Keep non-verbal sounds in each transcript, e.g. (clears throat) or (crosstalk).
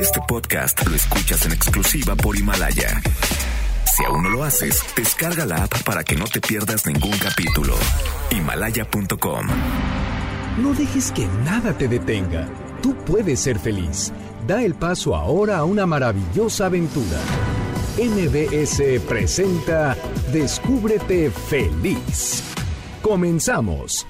Este podcast lo escuchas en exclusiva por Himalaya. Si aún no lo haces, descarga la app para que no te pierdas ningún capítulo. Himalaya.com. No dejes que nada te detenga. Tú puedes ser feliz. Da el paso ahora a una maravillosa aventura. NBS presenta Descúbrete feliz. Comenzamos.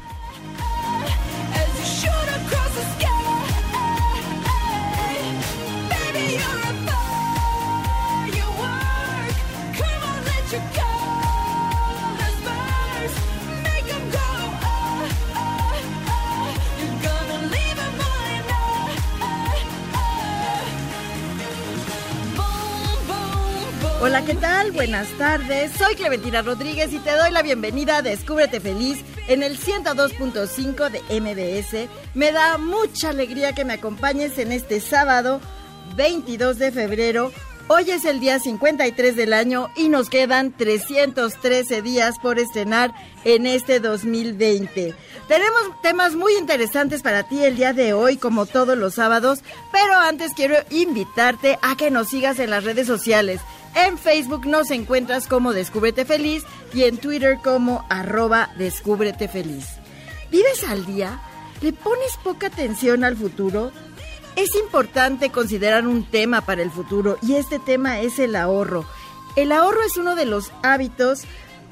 Hola, ¿qué tal? Buenas tardes. Soy Clementina Rodríguez y te doy la bienvenida a Descúbrete Feliz en el 102.5 de MBS. Me da mucha alegría que me acompañes en este sábado 22 de febrero. Hoy es el día 53 del año y nos quedan 313 días por estrenar en este 2020. Tenemos temas muy interesantes para ti el día de hoy, como todos los sábados, pero antes quiero invitarte a que nos sigas en las redes sociales. En Facebook nos encuentras como Descúbrete Feliz y en Twitter como arroba Descúbrete Feliz. ¿Vives al día? ¿Le pones poca atención al futuro? Es importante considerar un tema para el futuro y este tema es el ahorro. El ahorro es uno de los hábitos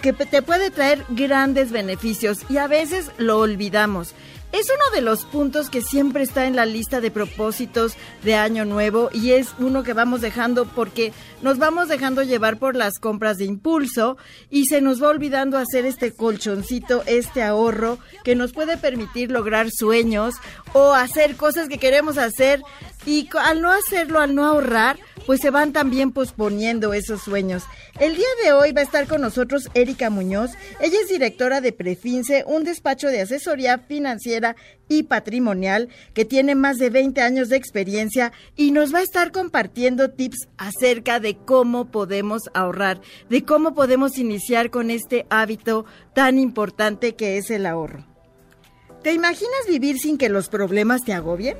que te puede traer grandes beneficios y a veces lo olvidamos. Es uno de los puntos que siempre está en la lista de propósitos de Año Nuevo y es uno que vamos dejando porque nos vamos dejando llevar por las compras de impulso y se nos va olvidando hacer este colchoncito, este ahorro que nos puede permitir lograr sueños o hacer cosas que queremos hacer y al no hacerlo, al no ahorrar, pues se van también posponiendo esos sueños. El día de hoy va a estar con nosotros Erika Muñoz. Ella es directora de Prefince, un despacho de asesoría financiera y patrimonial que tiene más de 20 años de experiencia y nos va a estar compartiendo tips acerca de cómo podemos ahorrar, de cómo podemos iniciar con este hábito tan importante que es el ahorro. ¿Te imaginas vivir sin que los problemas te agobien?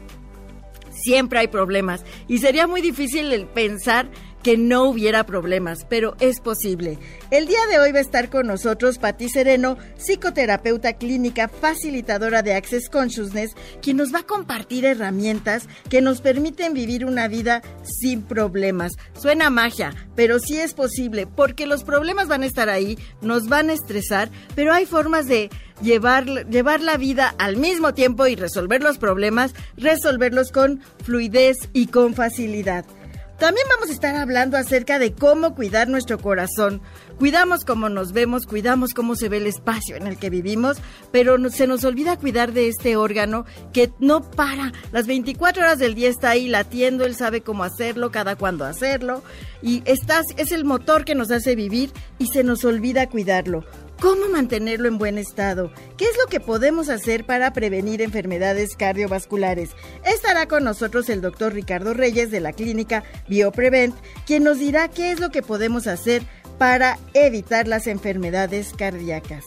Siempre hay problemas y sería muy difícil el pensar que no hubiera problemas, pero es posible. El día de hoy va a estar con nosotros Patti Sereno, psicoterapeuta clínica, facilitadora de Access Consciousness, quien nos va a compartir herramientas que nos permiten vivir una vida sin problemas. Suena magia, pero sí es posible, porque los problemas van a estar ahí, nos van a estresar, pero hay formas de llevar, llevar la vida al mismo tiempo y resolver los problemas, resolverlos con fluidez y con facilidad. También vamos a estar hablando acerca de cómo cuidar nuestro corazón. Cuidamos cómo nos vemos, cuidamos cómo se ve el espacio en el que vivimos, pero se nos olvida cuidar de este órgano que no para. Las 24 horas del día está ahí latiendo, él sabe cómo hacerlo, cada cuándo hacerlo, y estás, es el motor que nos hace vivir y se nos olvida cuidarlo. ¿Cómo mantenerlo en buen estado? ¿Qué es lo que podemos hacer para prevenir enfermedades cardiovasculares? Estará con nosotros el doctor Ricardo Reyes de la clínica BioPrevent, quien nos dirá qué es lo que podemos hacer para evitar las enfermedades cardíacas.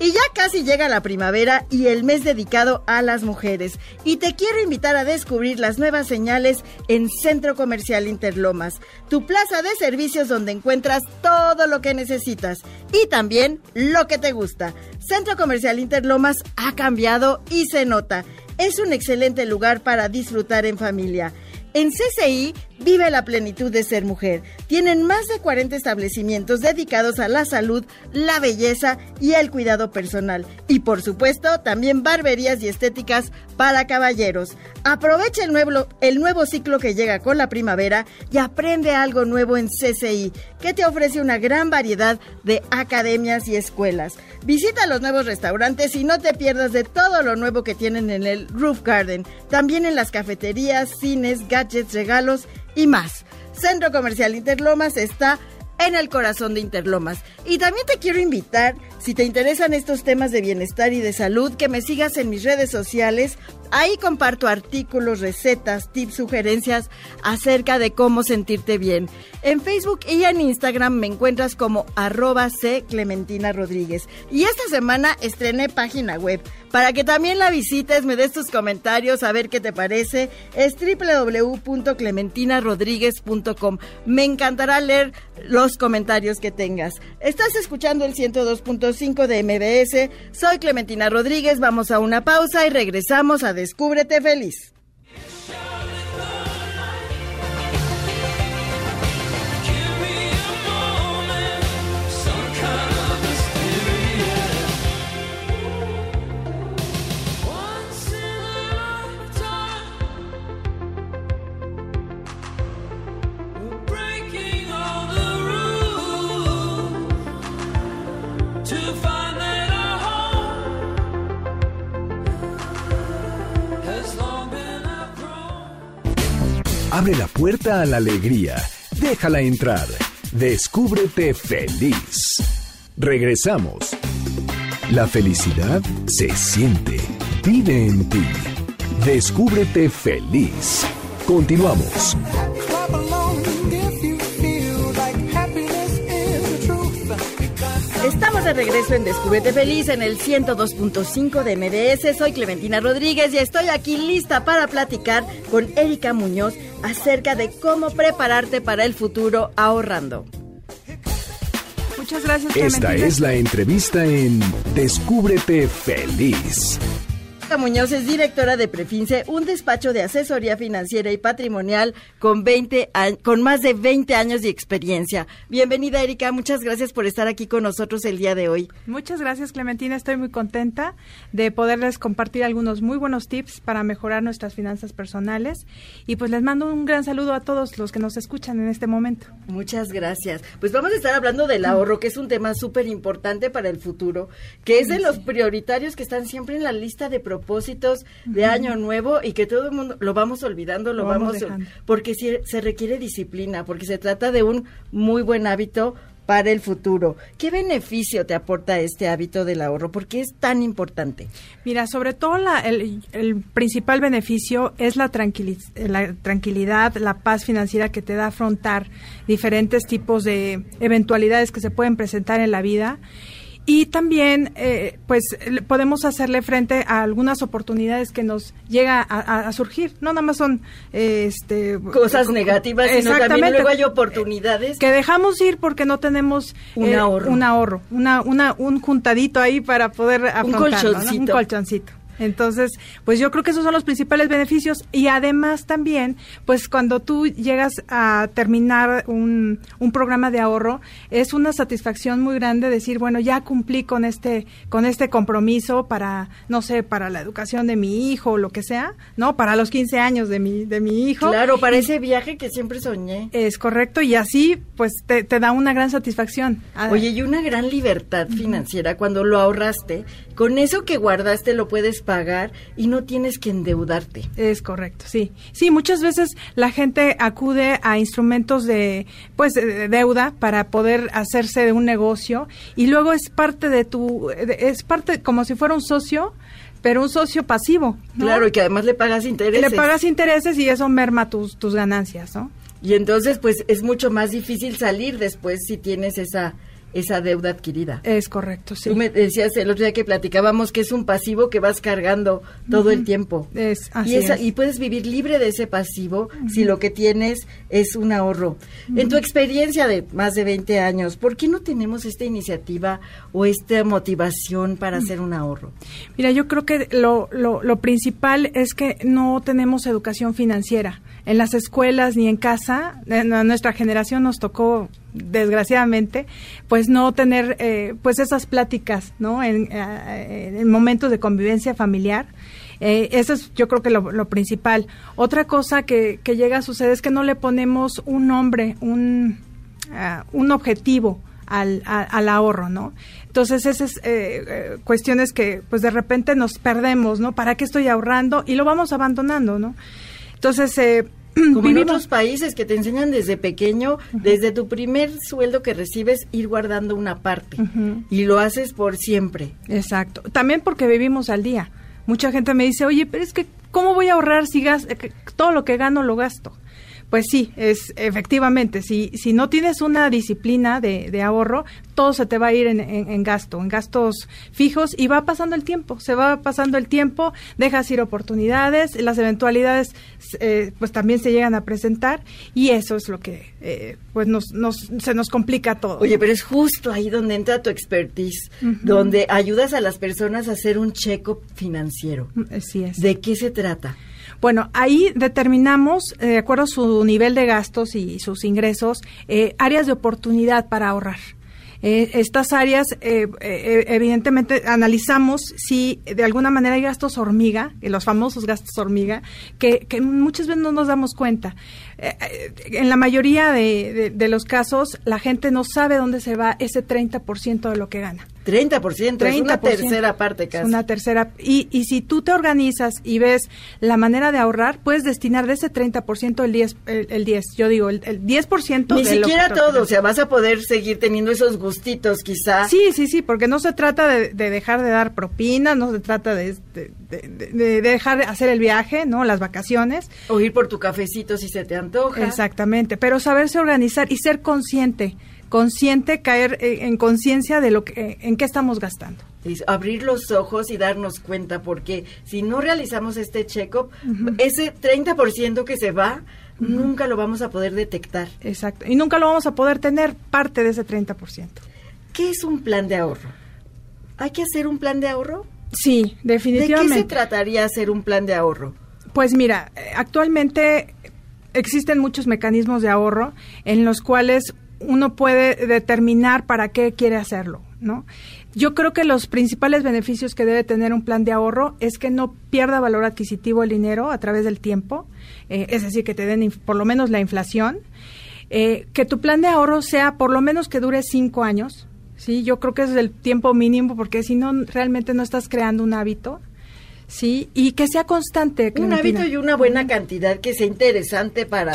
Y ya casi llega la primavera y el mes dedicado a las mujeres. Y te quiero invitar a descubrir las nuevas señales en Centro Comercial Interlomas, tu plaza de servicios donde encuentras todo lo que necesitas y también lo que te gusta. Centro Comercial Interlomas ha cambiado y se nota. Es un excelente lugar para disfrutar en familia. En CCI vive la plenitud de ser mujer. Tienen más de 40 establecimientos dedicados a la salud, la belleza y el cuidado personal. Y por supuesto, también barberías y estéticas para caballeros. Aprovecha el nuevo, el nuevo ciclo que llega con la primavera y aprende algo nuevo en CCI, que te ofrece una gran variedad de academias y escuelas. Visita los nuevos restaurantes y no te pierdas de todo lo nuevo que tienen en el Roof Garden. También en las cafeterías, cines, gadgets, regalos y más. Centro Comercial Interlomas está en el corazón de Interlomas. Y también te quiero invitar, si te interesan estos temas de bienestar y de salud, que me sigas en mis redes sociales, Ahí comparto artículos, recetas, tips, sugerencias acerca de cómo sentirte bien. En Facebook y en Instagram me encuentras como arroba C Clementina Rodríguez. Y esta semana estrené página web. Para que también la visites, me des tus comentarios, a ver qué te parece. Es www.clementinarodríguez.com. Me encantará leer los comentarios que tengas. Estás escuchando el 102.5 de MBS. Soy Clementina Rodríguez. Vamos a una pausa y regresamos a Descúbrete Feliz. Abre la puerta a la alegría. Déjala entrar. Descúbrete feliz. Regresamos. La felicidad se siente. Vive en ti. Descúbrete feliz. Continuamos. De regreso en Descúbrete Feliz en el 102.5 de MDS. Soy Clementina Rodríguez y estoy aquí lista para platicar con Erika Muñoz acerca de cómo prepararte para el futuro ahorrando. Muchas gracias. Esta es la entrevista en Descúbrete Feliz. Muñoz es directora de Prefince, un despacho de asesoría financiera y patrimonial con 20 con más de 20 años de experiencia. Bienvenida Erika, muchas gracias por estar aquí con nosotros el día de hoy. Muchas gracias Clementina, estoy muy contenta de poderles compartir algunos muy buenos tips para mejorar nuestras finanzas personales y pues les mando un gran saludo a todos los que nos escuchan en este momento. Muchas gracias. Pues vamos a estar hablando del ahorro, que es un tema súper importante para el futuro, que es de los prioritarios que están siempre en la lista de propósitos de año nuevo y que todo el mundo lo vamos olvidando, lo, vamos, porque se requiere disciplina, porque se trata de un muy buen hábito para el futuro. ¿Qué beneficio te aporta este hábito del ahorro? ¿Por qué es tan importante? Mira, sobre todo la, el, el, principal beneficio es la, la tranquilidad, la paz financiera que te da afrontar diferentes tipos de eventualidades que se pueden presentar en la vida y también eh, pues podemos hacerle frente a algunas oportunidades que nos llega a, surgir. No nada más son este cosas negativas sino también luego hay oportunidades que dejamos ir porque no tenemos un eh, ahorro. un ahorro una, una un juntadito ahí para poder afrontarlo un un colchoncito entonces, pues yo creo que esos son los principales beneficios y además también, pues cuando tú llegas a terminar un, un programa de ahorro, es una satisfacción muy grande decir, bueno, ya cumplí con este con este compromiso para no sé, para la educación de mi hijo o lo que sea, ¿no? Para los 15 años de mi de mi hijo. Claro, para ese viaje que siempre soñé. Es correcto y así pues te, te da una gran satisfacción. Oye, y una gran libertad financiera cuando lo ahorraste, con eso que guardaste lo puedes pagar y no tienes que endeudarte. Es correcto, sí. Sí, muchas veces la gente acude a instrumentos de pues de deuda para poder hacerse de un negocio y luego es parte de tu es parte como si fuera un socio pero un socio pasivo. Claro, y que además le pagas intereses. Le pagas intereses y eso merma tus, tus ganancias, ¿no? Y entonces, pues, es mucho más difícil salir después si tienes esa esa deuda adquirida. Es correcto, sí. Tú me decías el otro día que platicábamos que es un pasivo que vas cargando todo el tiempo. Es, así y, y puedes vivir libre de ese pasivo si lo que tienes es un ahorro. En tu experiencia de más de 20 años, ¿por qué no tenemos esta iniciativa o esta motivación para hacer un ahorro? Mira, yo creo que lo, lo, lo principal es que no tenemos educación financiera. En las escuelas ni en casa, nuestra generación nos tocó desgraciadamente, pues no tener eh, pues esas pláticas, ¿no? En, eh, en, momentos de convivencia familiar. Eh, eso es yo creo que lo, principal. Otra cosa que, llega a suceder es que no le ponemos un nombre, un, ah, un objetivo al, al, ahorro, ¿no? Entonces, esas eh, cuestiones que pues de repente nos perdemos, ¿no? ¿Para qué estoy ahorrando? Y lo vamos abandonando, ¿no? Entonces, eh, como en otros países que te enseñan desde pequeño, desde tu primer sueldo que recibes, ir guardando una parte. Y lo haces por siempre. Exacto. También porque vivimos al día. Mucha gente me dice, oye, pero es que ¿cómo voy a ahorrar si gas, eh, todo lo que gano lo gasto? Pues sí, es efectivamente, si, si no tienes una disciplina de, de ahorro, todo se te va a ir en, en, gasto, en gastos fijos y va pasando el tiempo, se va pasando el tiempo, dejas ir oportunidades, las eventualidades eh, pues también se llegan a presentar y eso es lo que eh, pues nos, nos, se nos complica todo. Oye, pero es justo ahí donde entra tu expertise, donde ayudas a las personas a hacer un check-up financiero. Así es. ¿De qué se trata? Bueno, ahí determinamos, eh, de acuerdo a su nivel de gastos y sus ingresos, eh, áreas de oportunidad para ahorrar. Eh, estas áreas, evidentemente, analizamos si de alguna manera hay gastos hormiga, los famosos gastos hormiga, que, muchas veces no nos damos cuenta. En la mayoría de, los casos, la gente no sabe dónde se va ese 30% de lo que gana. 30%, es una tercera parte casi. Una tercera. Y, y si tú te organizas y ves la manera de ahorrar, puedes destinar de ese 30% el 10, el, 10 yo digo, el, el 10% Ni de siquiera todo, o sea, vas a poder seguir teniendo esos gustitos quizás. Sí, sí, sí, porque no se trata de, dejar de dar propina, no se trata de, de, dejar de hacer el viaje, ¿no? Las vacaciones. O ir por tu cafecito si se te antoja. Exactamente, pero saberse organizar y ser consciente, consciente, caer eh, en conciencia de lo que, eh, en qué estamos gastando. abrir los ojos y darnos cuenta, porque si no realizamos este check-up, ese 30% que se va, nunca lo vamos a poder detectar. Exacto, y nunca lo vamos a poder tener parte de ese 30%. ¿Qué es un plan de ahorro? ¿Hay que hacer un plan de ahorro? Sí, definitivamente. ¿De qué se trataría hacer un plan de ahorro? Pues mira, actualmente existen muchos mecanismos de ahorro en los cuales uno puede determinar para qué quiere hacerlo, ¿no? Yo creo que los principales beneficios que debe tener un plan de ahorro es que no pierda valor adquisitivo el dinero a través del tiempo, eh, es decir, que te den por lo menos la inflación, eh, que tu plan de ahorro sea por lo menos que dure cinco años, Sí, yo creo que es el tiempo mínimo porque si no, realmente no estás creando un hábito. Sí, y que sea constante. Un hábito y una buena cantidad que sea interesante para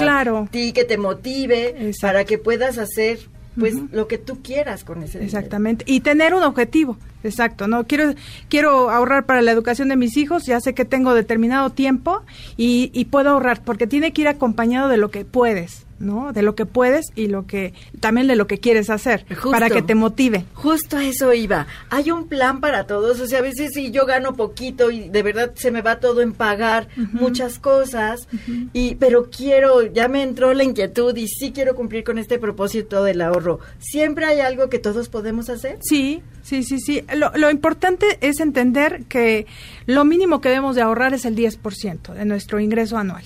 ti, que te motive, para que puedas hacer pues lo que tú quieras con ese Exactamente. Y tener un objetivo. Exacto, no quiero quiero ahorrar para la educación de mis hijos, ya sé que tengo determinado tiempo y, y puedo ahorrar porque tiene que ir acompañado de lo que puedes. ¿No? De lo que puedes y lo que también de lo que quieres hacer para que te motive. Justo a eso iba. Hay un plan para todos, o sea, a veces si yo gano poquito y de verdad se me va todo en pagar muchas cosas y pero quiero, ya me entró la inquietud y sí quiero cumplir con este propósito del ahorro. ¿Siempre hay algo que todos podemos hacer? Sí, sí, sí, sí. Lo, importante es entender que lo mínimo que debemos de ahorrar es el 10% de nuestro ingreso anual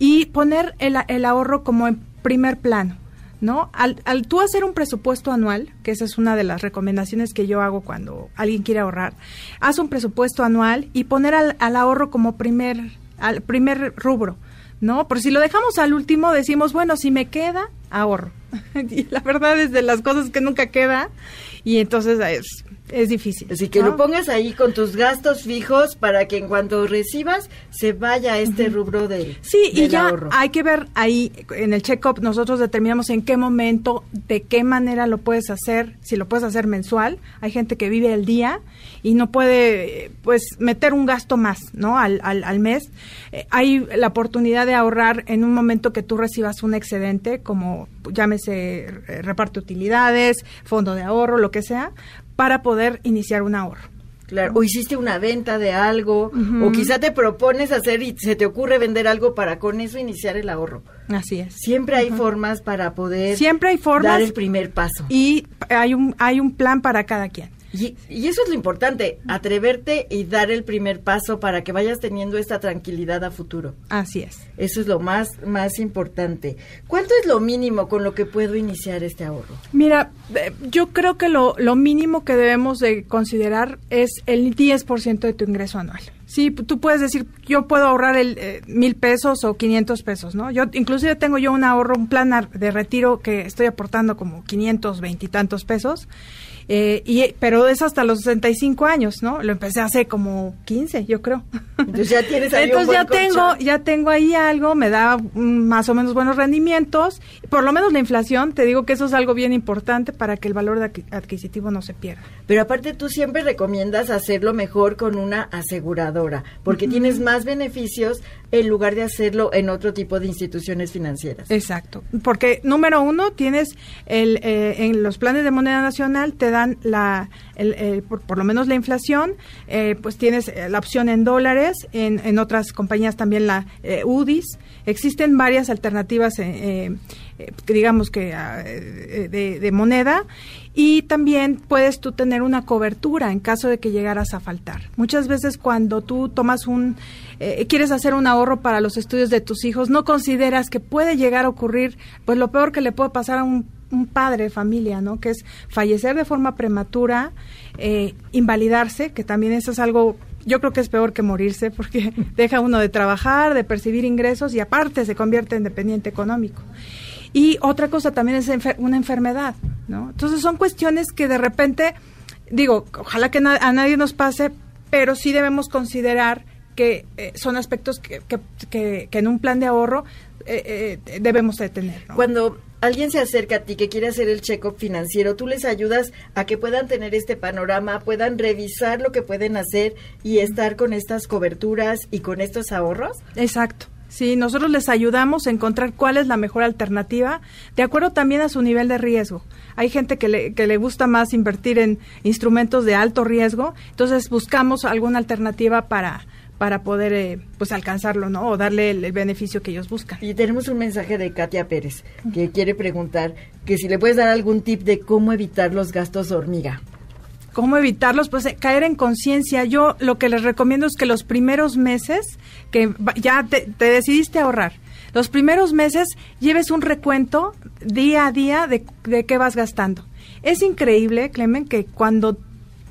y poner el, el ahorro como en primer plano. ¿no? Al, al, tú hacer un presupuesto anual, que esa es una de las recomendaciones que yo hago cuando alguien quiere ahorrar, haz un presupuesto anual y poner al, al ahorro como primer, al primer rubro, ¿no? Por si lo dejamos al último, decimos, bueno, si me queda, ahorro. (laughs) y la verdad es de las cosas que nunca queda y entonces es es difícil. Así que lo pongas ahí con tus gastos fijos para que en cuanto recibas se vaya este rubro de Sí, y ya hay que ver ahí en el check-up nosotros determinamos en qué momento, de qué manera lo puedes hacer, si lo puedes hacer mensual. Hay gente que vive el día y no puede pues meter un gasto más, ¿no? Al, al, al mes. Eh, hay la oportunidad de ahorrar en un momento que tú recibas un excedente como llámese eh, reparte utilidades, fondo de ahorro, lo que sea, para poder iniciar un ahorro. Claro, o hiciste una venta de algo, o quizá te propones hacer y se te ocurre vender algo para con eso iniciar el ahorro. Así es. Siempre hay formas para poder Siempre hay formas dar el primer paso. Y hay un, hay un plan para cada quien. Y, eso es lo importante, atreverte y dar el primer paso para que vayas teniendo esta tranquilidad a futuro. Así es. Eso es lo más, más importante. ¿Cuánto es lo mínimo con lo que puedo iniciar este ahorro? Mira, eh, yo creo que lo, lo mínimo que debemos de considerar es el 10% de tu ingreso anual. Sí, tú puedes decir, yo puedo ahorrar el eh, mil pesos o 500 pesos, ¿no? Yo inclusive tengo yo un ahorro, un plan de retiro que estoy aportando como 500, veintitantos pesos Eh, y, pero es hasta los 65 años, ¿no? Lo empecé hace como 15, yo creo. Entonces ya tienes ahí Entonces un ya buen tengo, colchón. ya tengo ahí algo, me da mm, más o menos buenos rendimientos. Por lo menos la inflación, te digo que eso es algo bien importante para que el valor de adquisitivo no se pierda. Pero aparte tú siempre recomiendas hacerlo mejor con una aseguradora, porque tienes más beneficios en lugar de hacerlo en otro tipo de instituciones financieras. Exacto, porque número uno tienes el eh, en los planes de moneda nacional te dan la por, lo menos la inflación, eh, pues tienes eh, la opción en dólares, en, otras compañías también la eh, UDIs. Existen varias alternativas, digamos que ah, de, moneda y también puedes tú tener una cobertura en caso de que llegaras a faltar. Muchas veces cuando tú tomas un, quieres hacer un ahorro para los estudios de tus hijos, no consideras que puede llegar a ocurrir, pues lo peor que le puede pasar a un, un padre de familia, ¿no? Que es fallecer de forma prematura, eh, invalidarse, que también eso es algo yo creo que es peor que morirse porque (laughs) deja uno de trabajar, de percibir ingresos y aparte se convierte en dependiente económico. Y otra cosa también es una enfermedad, ¿no? Entonces son cuestiones que de repente, digo, ojalá que a nadie nos pase, pero sí debemos considerar que eh, son aspectos que- que en un plan de ahorro eh, eh, debemos de tener. ¿no? Cuando alguien se acerca a ti que quiere hacer el check-up financiero, tú les ayudas a que puedan tener este panorama, puedan revisar lo que pueden hacer y estar con estas coberturas y con estos ahorros. Exacto. Sí, nosotros les ayudamos a encontrar cuál es la mejor alternativa, de acuerdo también a su nivel de riesgo. Hay gente que le, que le gusta más invertir en instrumentos de alto riesgo, entonces buscamos alguna alternativa para, para poder eh, pues alcanzarlo, ¿no? O darle el, el beneficio que ellos buscan. Y tenemos un mensaje de Katia Pérez que quiere preguntar que si le puedes dar algún tip de cómo evitar los gastos hormiga. ¿Cómo evitarlos? Pues eh, caer en conciencia. Yo lo que les recomiendo es que los primeros meses, que ya te, te decidiste a ahorrar, los primeros meses lleves un recuento día a día de, de qué vas gastando. Es increíble, Clemen, que cuando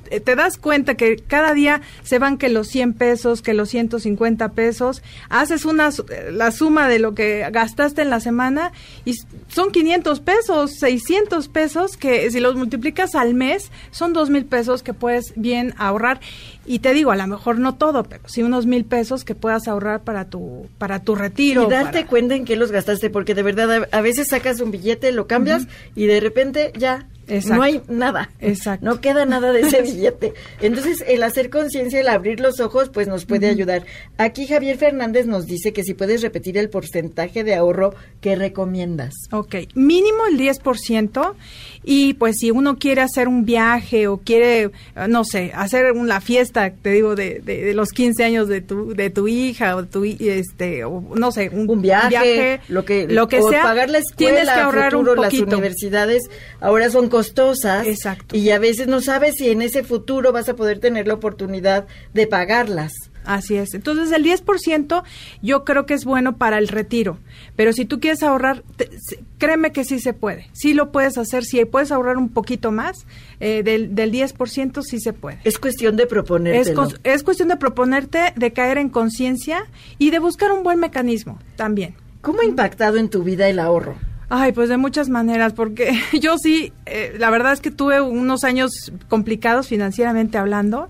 te das cuenta que cada día se van que los 100 pesos, que los 150 pesos, haces una, eh, la suma de lo que gastaste en la semana y son 500 pesos, 600 pesos que si los multiplicas al mes son 2 mil pesos que puedes bien ahorrar. Y te digo, a lo mejor no todo, pero sí unos mil pesos que puedas ahorrar para tu, para tu retiro. y darte para- cuenta en qué los gastaste, porque de verdad a, a veces sacas un billete, lo cambias y de repente ya Exacto. no hay nada. Exacto. No queda nada de ese (laughs) billete. Entonces, el hacer conciencia, el abrir los ojos, pues nos puede ayudar. Aquí Javier Fernández nos dice que si puedes repetir el porcentaje de ahorro que recomiendas. Ok, mínimo el 10% y pues si uno quiere hacer un viaje o quiere, eh, no sé, hacer una fiesta, te digo, de, de, de los 15 años de tu, de tu hija o tu, este, o no sé, un, un viaje, lo que, lo que o sea, pagar la escuela, tienes que ahorrar futuro, un las poquito. universidades ahora son costosas Exacto. y a veces no sabes si en ese futuro vas a poder tener la oportunidad de pagarlas. Así es. Entonces, el 10% yo creo que es bueno para el retiro. Pero si tú quieres ahorrar, te- créeme que sí se puede. Sí lo puedes hacer. Si puedes ahorrar un poquito más eh, del, del 10%, sí se puede. Es cuestión de proponértelo. Es, es cuestión de proponerte, de caer en conciencia y de buscar un buen mecanismo también. ¿Cómo ha impactado en tu vida el ahorro? Ay, pues de muchas maneras, porque (laughs) yo sí, eh, la verdad es que tuve unos años complicados financieramente hablando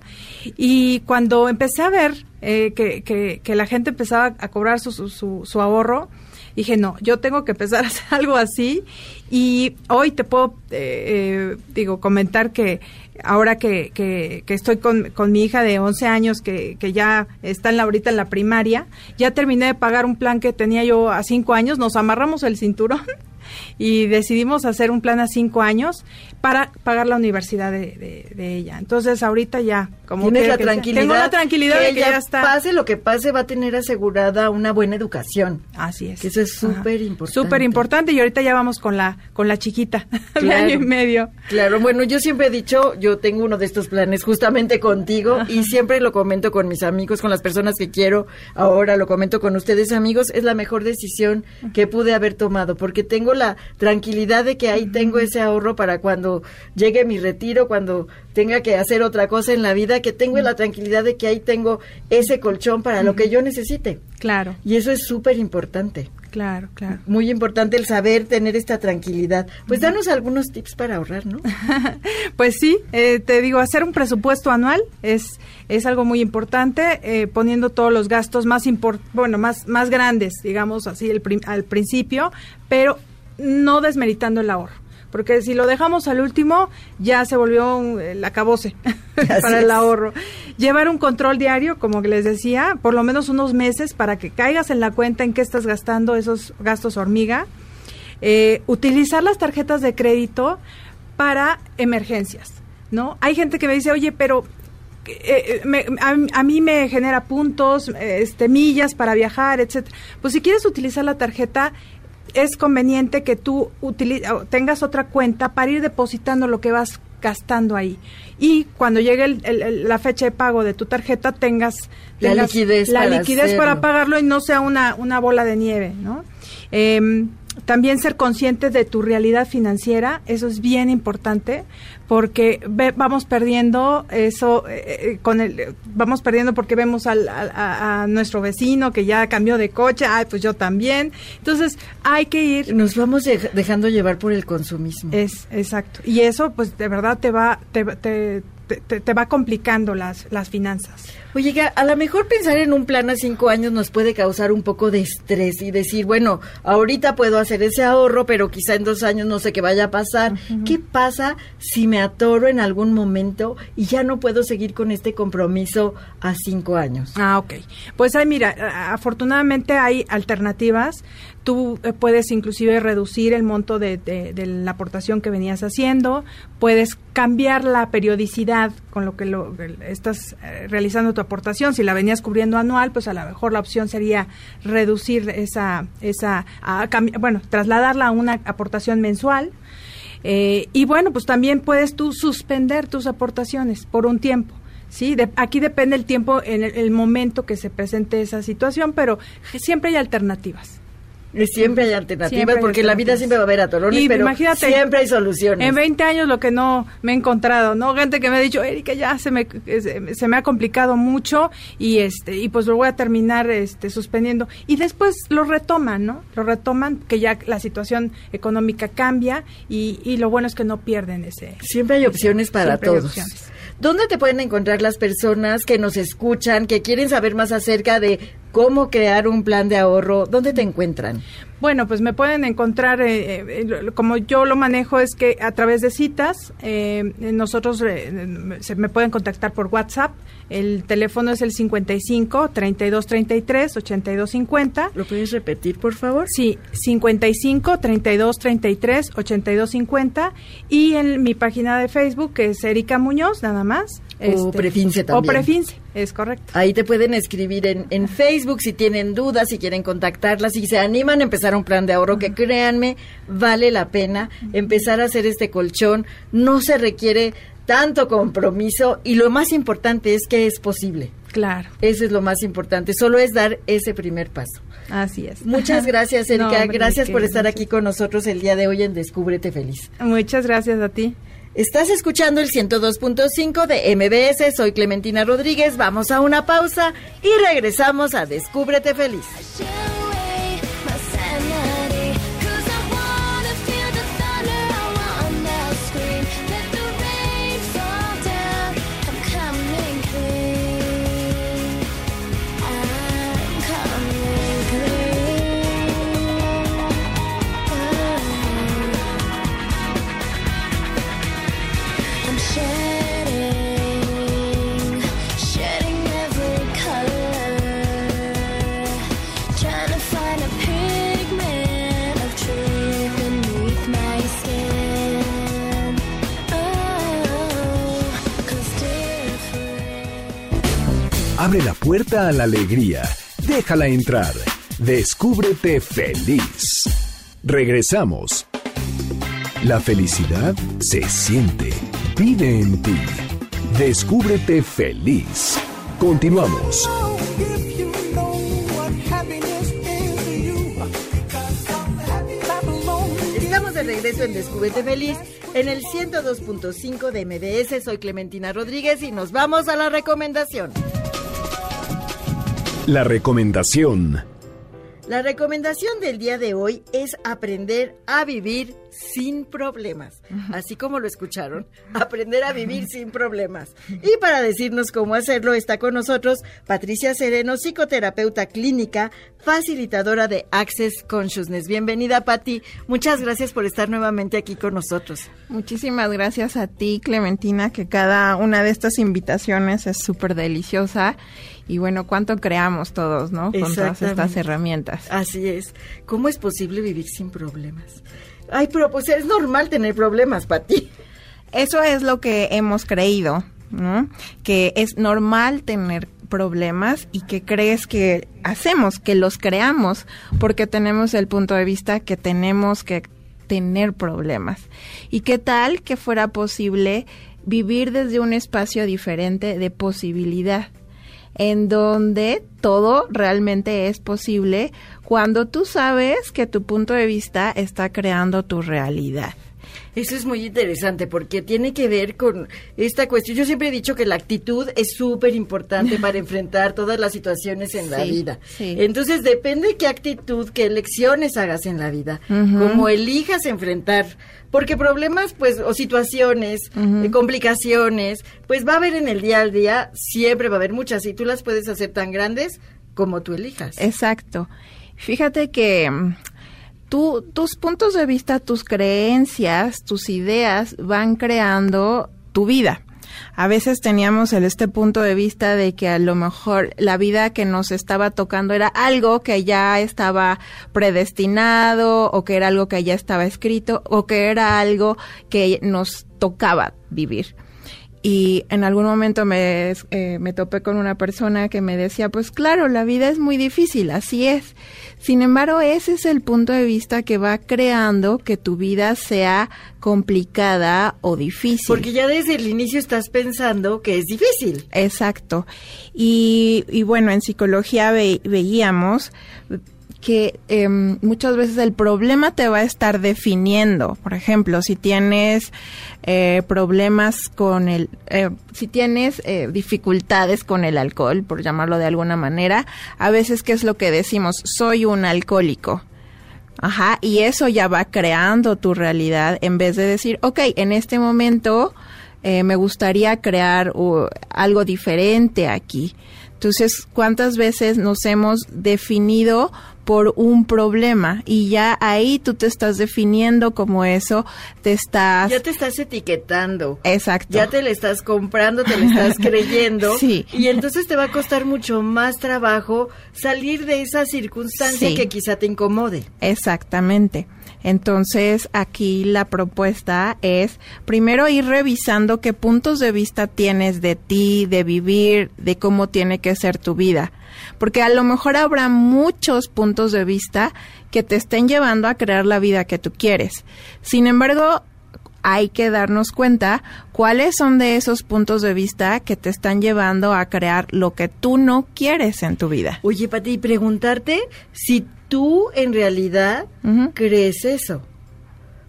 y cuando empecé a ver eh, que, que, que la gente empezaba a cobrar su, su, su- ahorro, dije, no, yo tengo que empezar a hacer (laughs) algo así y hoy te puedo, eh, eh, digo, comentar que ahora que, que, que estoy con, con mi hija de 11 años, que, que ya está en la, ahorita en la primaria, ya terminé de pagar un plan que tenía yo a 5 años, nos amarramos el cinturón (laughs) y decidimos hacer un plan a 5 años para pagar la universidad de, de- de ella. Entonces ahorita ya, como Tienes la que tranquilidad. tengo la tranquilidad de que ella ya está. Pase lo que pase, va a tener asegurada una buena educación. Así es. Que eso es súper importante. Súper importante y ahorita ya vamos con la con la chiquita (laughs) de Claro. año y medio. Claro, bueno, yo siempre he dicho, yo tengo uno de estos planes justamente contigo y siempre lo comento con mis amigos, con las personas que quiero, ahora lo comento con ustedes amigos, es la mejor decisión que pude haber tomado porque tengo la tranquilidad de que ahí tengo ese ahorro para cuando llegue mi retiro, cuando tenga que hacer otra cosa en la vida, que tengo la tranquilidad de que ahí tengo ese colchón para lo que yo necesite. Claro. Y eso es súper importante. Claro, claro. Muy importante el saber tener esta tranquilidad. Pues danos algunos tips para ahorrar, ¿no? (laughs) pues sí, eh, te digo, hacer un presupuesto anual es es algo muy importante, eh, poniendo todos los gastos más bueno, más más grandes, digamos así, el al principio, pero no desmeritando el ahorro porque si lo dejamos al último ya se volvió un, el acabose (laughs) para el ahorro. Llevar un control diario, como les decía, por lo menos unos meses para que caigas en la cuenta en qué estás gastando esos gastos hormiga. Eh, utilizar las tarjetas de crédito para emergencias, ¿no? Hay gente que me dice, oye, pero eh, eh, a, mí me genera puntos, este, millas para viajar, etcétera. Pues si quieres utilizar la tarjeta, es conveniente que tú tengas otra cuenta para ir depositando lo que vas gastando ahí. Y cuando llegue la fecha de pago de tu tarjeta, tengas, la liquidez, la para, liquidez para pagarlo y no sea una, una bola de nieve, ¿no? Em, también ser consciente de tu realidad financiera, eso es bien importante, porque vamos perdiendo eso, eh, eh, con el, vamos perdiendo porque vemos al, a, nuestro vecino que ya cambió de coche, ay, pues yo también. Entonces, hay que ir. Nos vamos dejando llevar por el consumismo. Es, exacto. Y eso, pues, de verdad te va, te, te, te, va complicando las, las finanzas. Oye, a lo mejor pensar en un plan a cinco años nos puede causar un poco de estrés y decir, bueno, ahorita puedo hacer ese ahorro, pero quizá en dos años no sé qué vaya a pasar. ¿Qué pasa si me atoro en algún momento y ya no puedo seguir con este compromiso a cinco años? Ah, ok. Pues hay, mira, afortunadamente hay alternativas tú eh, puedes inclusive reducir el monto de, la aportación que venías haciendo, puedes cambiar la periodicidad con lo que lo, estás eh, realizando tu aportación. Si la venías cubriendo anual, pues a lo mejor la opción sería reducir esa, esa bueno, trasladarla a una aportación mensual. Eh, y bueno, pues también puedes tú suspender tus aportaciones por un tiempo. Sí, aquí depende el tiempo en el, momento que se presente esa situación, pero siempre hay alternativas. Siempre hay alternativas, porque la vida siempre va a haber atorones, pero siempre hay soluciones. En 20 años lo que no me he encontrado, ¿no? Gente que me ha dicho, Erika, ya se me, se me ha complicado mucho y este y pues lo voy a terminar este suspendiendo. Y después lo retoman, ¿no? Lo retoman, que ya la situación económica cambia y, y lo bueno es que no pierden ese... Siempre hay opciones para todos. ¿Dónde te pueden encontrar las personas que nos escuchan, que quieren saber más acerca de cómo crear un plan de ahorro? ¿Dónde te encuentran? Bueno, pues me pueden encontrar, eh, eh, como yo lo manejo es que a través de citas, eh, nosotros se me pueden contactar por WhatsApp. El teléfono es el 55 32 33 82 50. ¿Lo puedes repetir, por favor? Sí, 55 32 33 82 50. Y en mi página de Facebook, que es Erika Muñoz, nada más. O este, Prefince también. O Prefince, es correcto. Ahí te pueden escribir en, en Facebook si tienen dudas, si quieren contactarlas, si se animan a empezar un plan de ahorro que créanme vale la pena empezar a hacer este colchón. No se requiere tanto compromiso y lo más importante es que es posible. Claro. Eso es lo más importante, solo es dar ese primer paso. Así es. Muchas (laughs) gracias, Erika. gracias por estar aquí con nosotros el día de hoy en Descúbrete Feliz. Muchas gracias a ti. Estás escuchando el 102.5 de MBS. Soy Clementina Rodríguez. Vamos a una pausa y regresamos a Descúbrete Feliz. Abre la puerta a la alegría. Déjala entrar. Descúbrete feliz. Regresamos. La felicidad se siente. Vive en ti. Descúbrete feliz. Continuamos. Estamos de regreso en Descúbrete Feliz en el 102.5 de MBS. Soy Clementina Rodríguez y nos vamos a la recomendación. La recomendación. La recomendación del día de hoy es aprender a vivir sin problemas, así como lo escucharon, (laughs) aprender a vivir sin problemas. Y para decirnos cómo hacerlo está con nosotros Patricia Sereno, psicoterapeuta clínica, facilitadora de Access Consciousness. Bienvenida, Patti. Muchas gracias por estar nuevamente aquí con nosotros. Muchísimas gracias a ti, Clementina, que cada una de estas invitaciones es súper deliciosa y bueno, cuánto creamos todos, ¿no? Con todas estas herramientas. Así es. ¿Cómo es posible vivir sin problemas? Ay, pero pues es normal tener problemas para ti. Eso es lo que hemos creído, ¿no? Que es normal tener problemas y que crees que hacemos, que los creamos, porque tenemos el punto de vista que tenemos que tener problemas. ¿Y qué tal que fuera posible vivir desde un espacio diferente de posibilidad? En donde todo realmente es posible cuando tú sabes que tu punto de vista está creando tu realidad. Eso es muy interesante porque tiene que ver con esta cuestión. Yo siempre he dicho que la actitud es súper importante (laughs) para enfrentar todas las situaciones en la vida. Entonces depende qué actitud, qué elecciones hagas en la vida, cómo elijas enfrentar porque problemas, pues, o situaciones, eh, complicaciones, pues va a haber en el día al día, siempre va a haber muchas, y tú las puedes hacer tan grandes como tú elijas. Exacto. Fíjate que mm, tú, tus puntos de vista, tus creencias, tus ideas van creando tu vida a veces teníamos el, este punto de vista de que a lo mejor la vida que nos estaba tocando era algo que ya estaba predestinado o que era algo que ya estaba escrito o que era algo que nos tocaba vivir. Y en algún momento me, eh, me topé con una persona que me decía, pues claro, la vida es muy difícil, así es. Sin embargo, ese es el punto de vista que va creando que tu vida sea complicada o difícil. Porque ya desde el inicio estás pensando que es difícil. Exacto. Y, y bueno, en psicología veíamos que em, muchas veces el problema te va a estar definiendo. Por ejemplo, si tienes eh, problemas con el, eh, si tienes eh, dificultades con el alcohol, por llamarlo de alguna manera, a veces qué es lo que decimos, soy un alcohólico. Ajá, y eso ya va creando tu realidad en vez de decir, ok, en este momento me gustaría crear algo diferente aquí. Entonces, ¿cuántas veces nos hemos definido por un problema y ya ahí tú te estás definiendo como eso, te estás... Ya te estás etiquetando. Exacto. Ya te le estás comprando, te le estás (laughs) creyendo. sí. Y entonces te va a costar mucho más trabajo salir de esa circunstancia que quizá te incomode. Exactamente. Entonces, aquí la propuesta es primero ir revisando qué puntos de vista tienes de ti, de vivir, de cómo tiene que ser tu vida. Porque a lo mejor habrá muchos puntos de vista que te estén llevando a crear la vida que tú quieres. Sin embargo, hay que darnos cuenta cuáles son de esos puntos de vista que te están llevando a crear lo que tú no quieres en tu vida. Oye, Pati, preguntarte si tú en realidad crees eso.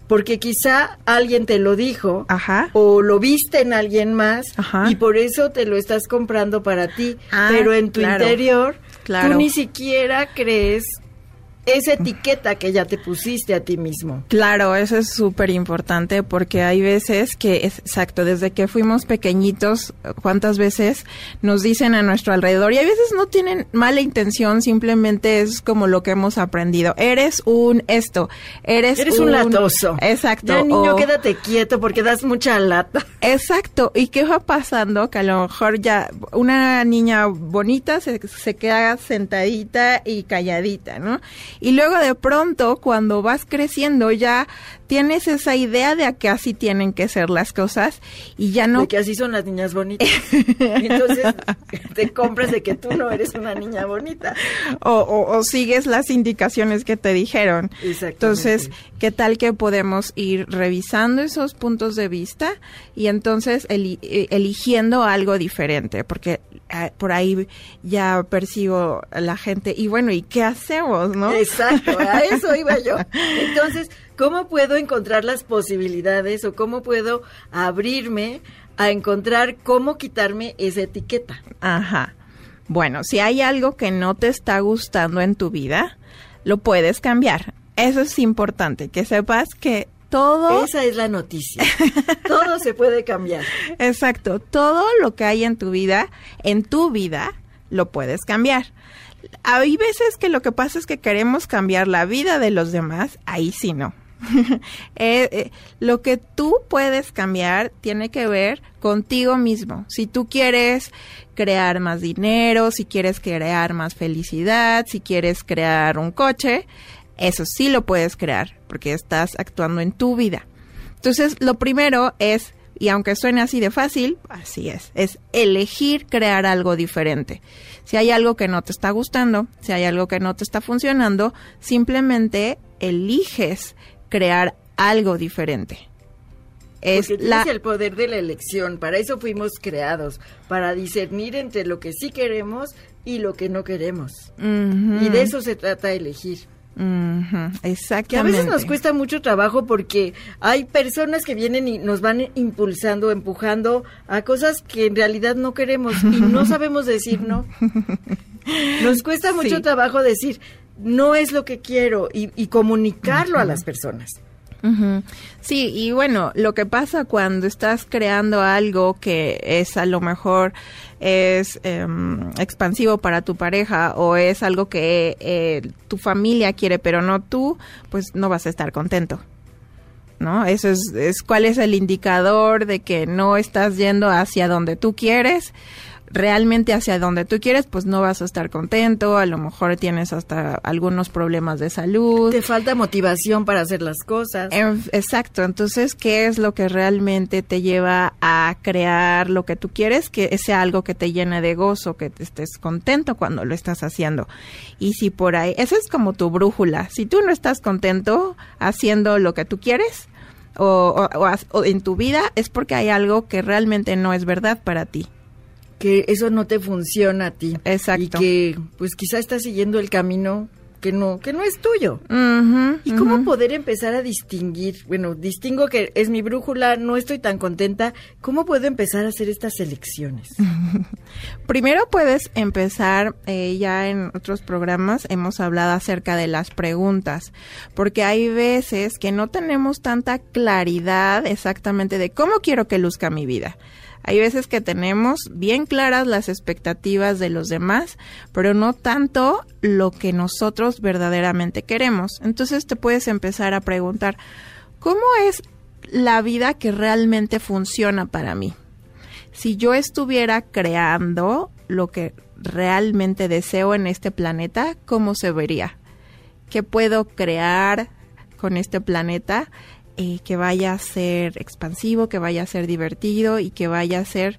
Porque quizá alguien te lo dijo o lo viste en alguien más y por eso te lo estás comprando para ti. Ah, pero en tu interior tú ni siquiera crees esa etiqueta que ya te pusiste a ti mismo. Claro, eso es súper importante porque hay veces que, exacto, desde que fuimos pequeñitos, cuántas veces nos dicen a nuestro alrededor y a veces no tienen mala intención, simplemente es como lo que hemos aprendido. Eres un esto, eres, eres un, latoso. Exacto. Ya niño, quédate quieto porque das mucha lata. Exacto. ¿Y qué va pasando? Que a lo mejor ya una niña bonita se, se queda sentadita y calladita, ¿no? Y luego de pronto, cuando vas creciendo, ya tienes esa idea de que así tienen que ser las cosas y ya no... De que así son las niñas bonitas. Entonces (laughs) te compras de que tú no eres una niña bonita. O, sigues las indicaciones que te dijeron. Entonces, ¿qué tal que podemos ir revisando esos puntos de vista y entonces eh, eligiendo algo diferente? Porque eh, por ahí ya percibo a la gente y bueno, ¿y qué hacemos, no? Exacto, a eso iba yo. (laughs) Entonces, ¿cómo puedo encontrar las posibilidades o cómo puedo abrirme a encontrar cómo quitarme esa etiqueta? Ajá. Bueno, si hay algo que no te está gustando en tu vida, lo puedes cambiar. Eso es importante, que sepas que todo... Esa es la noticia. todo se puede cambiar. (laughs) Exacto, todo lo que hay en tu vida, en tu vida, lo puedes cambiar. Hay veces que lo que pasa es que queremos cambiar la vida de los demás, ahí sí no. (laughs) Eh, eh, lo que tú puedes cambiar tiene que ver contigo mismo. Si tú quieres crear más dinero, si quieres crear más felicidad, si quieres crear un coche, eso sí lo puedes crear porque estás actuando en tu vida. Entonces, lo primero es, y aunque suene así de fácil, así es, es elegir crear algo diferente. Si hay algo que no te está gustando, si hay algo que no te está funcionando, simplemente eliges crear algo diferente. Es la... el poder de la elección, para eso fuimos creados, para discernir entre lo que sí queremos y lo que no queremos. Y de eso se trata elegir. Exactamente. Que a veces nos cuesta mucho trabajo porque hay personas que vienen y nos van impulsando, empujando a cosas que en realidad no queremos y no (laughs) sabemos decir no. (laughs) Nos cuesta mucho trabajo decir no es lo que quiero y, comunicarlo a las personas. Sí, y bueno, lo que pasa cuando estás creando algo que es a lo mejor es em, expansivo para tu pareja o es algo que eh, tu familia quiere pero no tú, pues no vas a estar contento. ¿No? Eso es, es cuál es el indicador de que no estás yendo hacia donde tú quieres realmente hacia donde tú quieres, pues no vas a estar contento, a lo mejor tienes hasta algunos problemas de salud. Te falta motivación para hacer las cosas. exacto, entonces, ¿qué es lo que realmente te lleva a crear lo que tú quieres? Que sea algo que te llene de gozo, que te estés contento cuando lo estás haciendo. Y si por ahí, esa es como tu brújula, si tú no estás contento haciendo lo que tú quieres, o, o en tu vida, es porque hay algo que realmente no es verdad para ti que eso no te funciona a ti. Exacto. Y que pues quizá estás siguiendo el camino que no que no es tuyo. ¿Y cómo poder empezar a distinguir? Bueno, distingo que es mi brújula, no estoy tan contenta. ¿Cómo puedo empezar a hacer estas elecciones? (laughs) Primero puedes empezar, eh, ya en otros programas hemos hablado acerca de las preguntas, porque hay veces que no tenemos tanta claridad exactamente de cómo quiero que luzca mi vida. Hay veces que tenemos bien claras las expectativas de los demás, pero no tanto lo que nosotros verdaderamente queremos. Entonces te puedes empezar a preguntar, ¿cómo es la vida que realmente funciona para mí? Si yo estuviera creando lo que realmente deseo en este planeta, ¿cómo se vería? ¿Qué puedo crear con este planeta? Eh, que vaya a ser expansivo, que vaya a ser divertido y que vaya a ser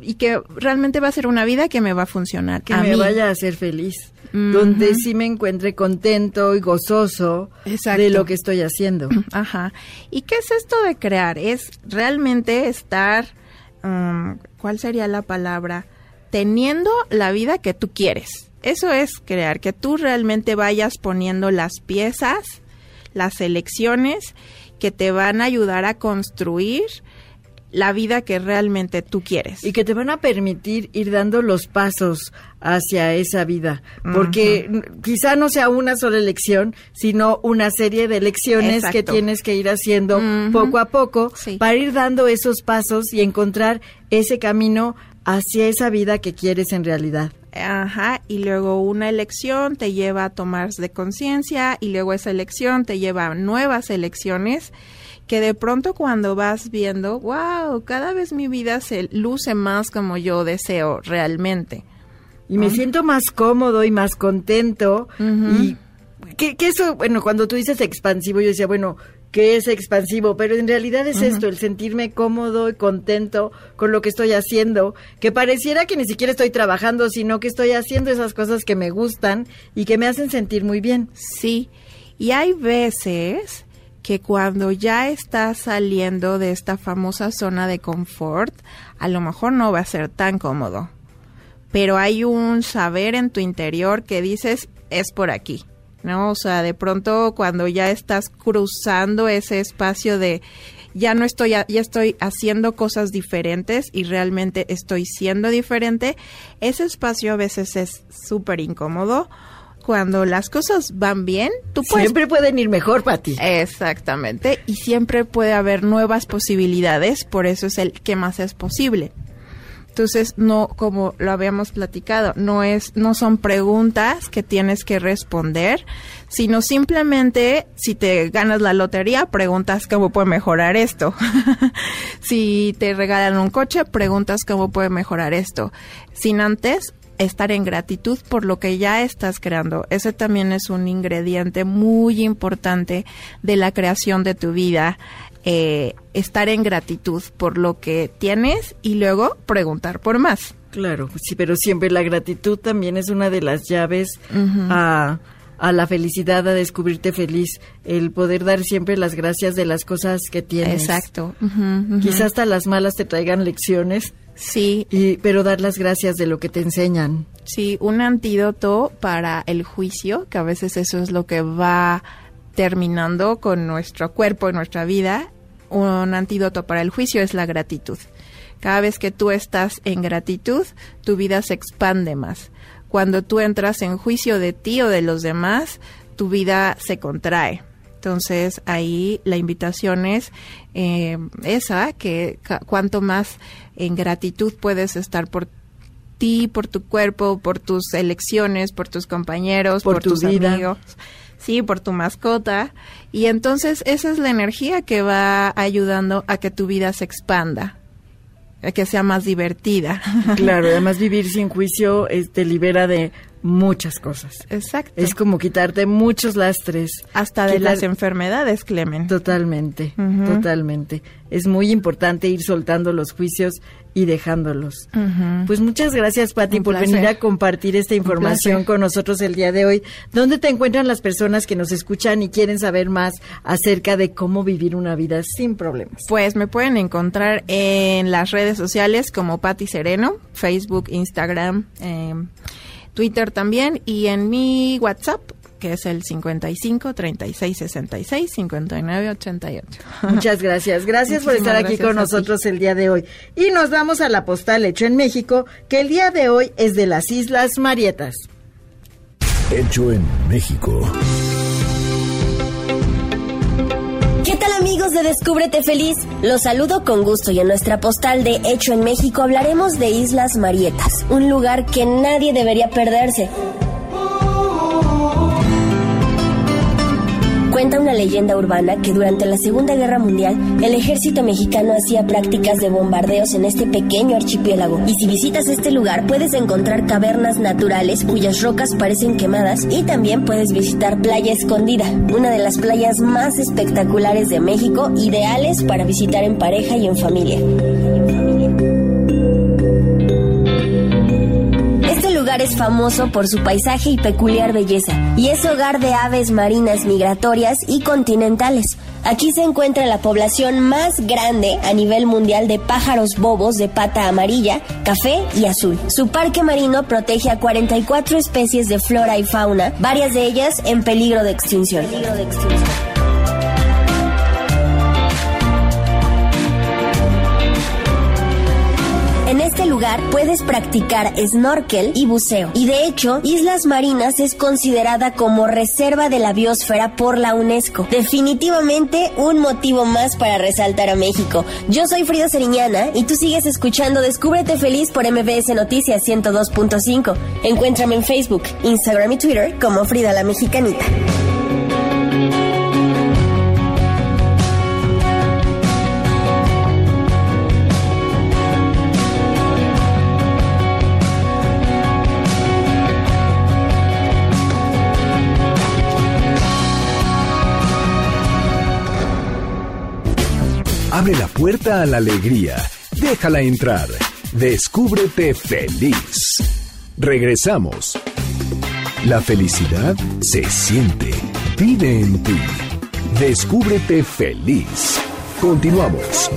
y que realmente va a ser una vida que me va a funcionar. Que me vaya a hacer feliz. Donde sí me encuentre contento y gozoso de lo que estoy haciendo. (clears throat) Ajá. ¿Y qué es esto de crear? Es realmente estar, um, ¿cuál sería la palabra? Teniendo la vida que tú quieres. Eso es crear, que tú realmente vayas poniendo las piezas, las elecciones que te van a ayudar a construir la vida que realmente tú quieres. Y que te van a permitir ir dando los pasos hacia esa vida. Porque quizá no sea una sola elección, sino una serie de elecciones que tienes que ir haciendo poco a poco para ir dando esos pasos y encontrar ese camino hacia esa vida que quieres en realidad. Ajá, y luego una elección te lleva a tomar de conciencia y luego esa elección te lleva a nuevas elecciones que de pronto cuando vas viendo, wow, cada vez mi vida se luce más como yo deseo realmente. Y me siento más cómodo y más contento. Y que, que, eso, bueno, cuando tú dices expansivo, yo decía, bueno, que es expansivo, pero en realidad es esto, el sentirme cómodo y contento con lo que estoy haciendo, que pareciera que ni siquiera estoy trabajando, sino que estoy haciendo esas cosas que me gustan y que me hacen sentir muy bien. Sí, y hay veces que cuando ya estás saliendo de esta famosa zona de confort, a lo mejor no va a ser tan cómodo, pero hay un saber en tu interior que dices, es por aquí ¿no? O sea, de pronto cuando ya estás cruzando ese espacio de ya no estoy, ya estoy haciendo cosas diferentes y realmente estoy siendo diferente, ese espacio a veces es súper incómodo. cuando las cosas van bien, tú puedes... Siempre pueden ir mejor, Pati. Exactamente, y siempre puede haber nuevas posibilidades, por eso es el que más es posible. Entonces, no, como lo habíamos platicado, no es, no son preguntas que tienes que responder, sino simplemente si te ganas la lotería, preguntas cómo puede mejorar esto. (laughs) si te regalan un coche, preguntas cómo puede mejorar esto. Sin antes estar en gratitud por lo que ya estás creando. Ese también es un ingrediente muy importante de la creación de tu vida. Eh, estar en gratitud por lo que tienes y luego preguntar por más. Claro, sí, pero siempre la gratitud también es una de las llaves a, a, la felicidad, a descubrirte feliz, el poder dar siempre las gracias de las cosas que tienes. Exacto. Quizás hasta las malas te traigan lecciones. Sí. Y, pero dar las gracias de lo que te enseñan. Sí, un antídoto para el juicio, que a veces eso es lo que va terminando con nuestro cuerpo y nuestra vida, un antídoto para el juicio es la gratitud. Cada vez que tú estás en gratitud, tu vida se expande más. Cuando tú entras en juicio de ti o de los demás, tu vida se contrae. Entonces ahí la invitación es eh, esa, que cuanto más en gratitud puedes estar por ti, por tu cuerpo, por tus elecciones, por tus compañeros, por, tus amigos sí, por tu mascota. Y entonces esa es la energía que va ayudando a que tu vida se expanda, a que sea más divertida. (laughs) Claro, además vivir sin juicio te libera de muchas cosas. Exacto. Es como quitarte muchos lastres. Hasta de las enfermedades, Clemen. Totalmente, totalmente. Es muy importante ir soltando los juicios y dejándolos. Pues muchas gracias, Pati, por venir a compartir esta información con nosotros el día de hoy. ¿Dónde te encuentran las personas que nos escuchan y quieren saber más acerca de cómo vivir una vida sin problemas? Pues me pueden encontrar en las redes sociales como Pati Sereno, Facebook, Instagram. Eh, Twitter también y en mi WhatsApp que es el 55 36 66 59 88. Muchas gracias. Gracias por estar aquí con nosotros el día de hoy. Y nos vamos a la postal hecho en México, que el día de hoy es de las Islas Marietas. Hecho en México. ¿Qué tal amigos de Descúbrete Feliz? Los saludo con gusto y en nuestra postal de Hecho en México hablaremos de Islas Marietas, un lugar que nadie debería perderse. Cuenta una leyenda urbana que durante la Segunda Guerra Mundial el ejército mexicano hacía prácticas de bombardeos en este pequeño archipiélago. Y si visitas este lugar puedes encontrar cavernas naturales cuyas rocas parecen quemadas y también puedes visitar Playa Escondida, una de las playas más espectaculares de México, ideales para visitar en pareja y en familia. Es famoso por su paisaje y peculiar belleza, y es hogar de aves marinas migratorias y continentales. Aquí se encuentra la población más grande a nivel mundial de pájaros bobos de pata amarilla, café y azul. Su parque marino protege a 44 especies de flora y fauna, varias de ellas en peligro de extinción. Puedes practicar snorkel y buceo. Y de hecho, Islas Marinas es considerada como reserva de la biosfera por la UNESCO. Definitivamente un motivo más para resaltar a México. Yo soy Frida Seriñana y tú sigues escuchando Descúbrete Feliz por MBS Noticias 102.5. Encuéntrame en Facebook, Instagram y Twitter como Frida la Mexicanita. Puerta a la alegría. Déjala entrar. Descúbrete feliz. Regresamos. La felicidad se siente. Vive en ti. Descúbrete feliz. Continuamos.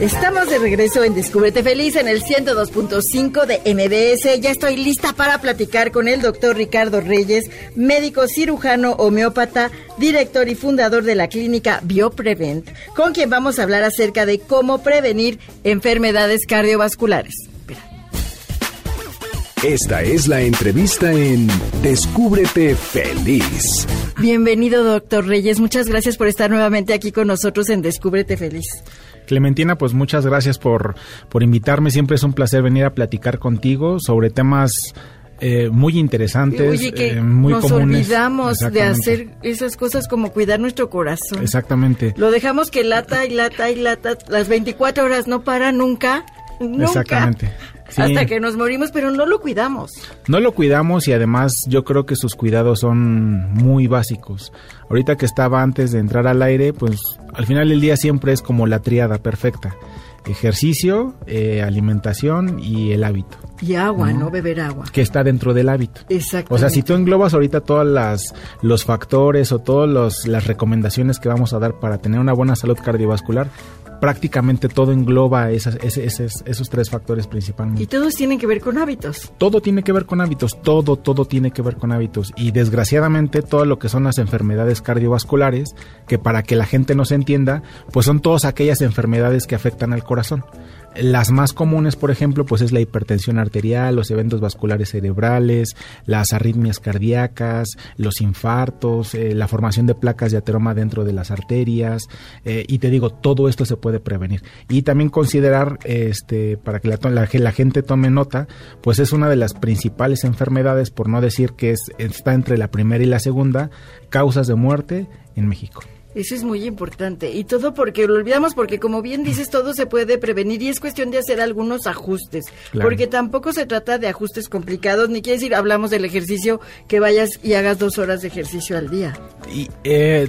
Estamos de regreso en Descúbrete Feliz en el 102.5 de MBS. Ya estoy lista para platicar con el doctor Ricardo Reyes, médico cirujano homeópata, director y fundador de la clínica BioPrevent, con quien vamos a hablar acerca de cómo prevenir enfermedades cardiovasculares. Esta es la entrevista en Descúbrete Feliz. Bienvenido, doctor Reyes. Muchas gracias por estar nuevamente aquí con nosotros en Descúbrete Feliz. Clementina, pues muchas gracias por, por invitarme. Siempre es un placer venir a platicar contigo sobre temas eh, muy interesantes, Oye, que eh, muy nos comunes. olvidamos de hacer esas cosas como cuidar nuestro corazón. Exactamente. Lo dejamos que lata y lata y lata. Las 24 horas no para nunca. Nunca. Exactamente. Sí. Hasta que nos morimos, pero no lo cuidamos. No lo cuidamos y además yo creo que sus cuidados son muy básicos. Ahorita que estaba antes de entrar al aire, pues al final del día siempre es como la triada perfecta. Ejercicio, eh, alimentación y el hábito, Y agua, No. no, beber agua. que está dentro del hábito. Exacto. O sea, si tú englobas ahorita todas las los factores o todas las recomendaciones que vamos a dar para tener una buena salud cardiovascular, prácticamente todo engloba esas, esos, esos tres factores principalmente. Y todos tienen que ver con hábitos. todo tiene que ver con hábitos, todo, todo tiene que ver con hábitos. Y desgraciadamente todo lo que son las enfermedades cardiovasculares, que para que la gente nos entienda, pues son todas aquellas enfermedades que afectan al corazón. Las más comunes, por ejemplo, pues es la hipertensión arterial, los eventos vasculares cerebrales, las arritmias cardíacas, los infartos, eh, la formación de placas de ateroma dentro de las arterias. eh, y te digo, todo esto se puede prevenir. Y también considerar, este, para que la, la la gente tome nota, pues es una de las principales enfermedades, por no decir que es, está entre la primera y la segunda, causas de muerte en México. Eso es muy importante. Y todo porque lo olvidamos, porque como bien dices, todo se puede prevenir y es cuestión de hacer algunos ajustes. Claro. Porque tampoco se trata de ajustes complicados, ni quiere decir, hablamos del ejercicio, que vayas y hagas dos horas de ejercicio al día. Y, eh,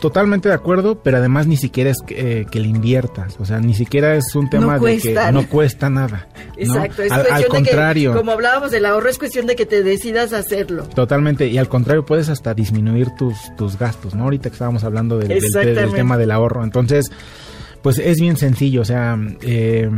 totalmente de acuerdo, pero además ni siquiera es que, eh, que le inviertas, o sea, ni siquiera es un tema de que no cuesta nada. ¿no? Exacto. Es al, al contrario. de que, como hablábamos del ahorro, es cuestión de que te decidas hacerlo. Totalmente, y al contrario, puedes hasta disminuir tus, tus gastos, ¿no? Ahorita que estábamos hablando del, del- del Exactamente. tema del ahorro. Entonces, pues es bien sencillo, o sea, eh,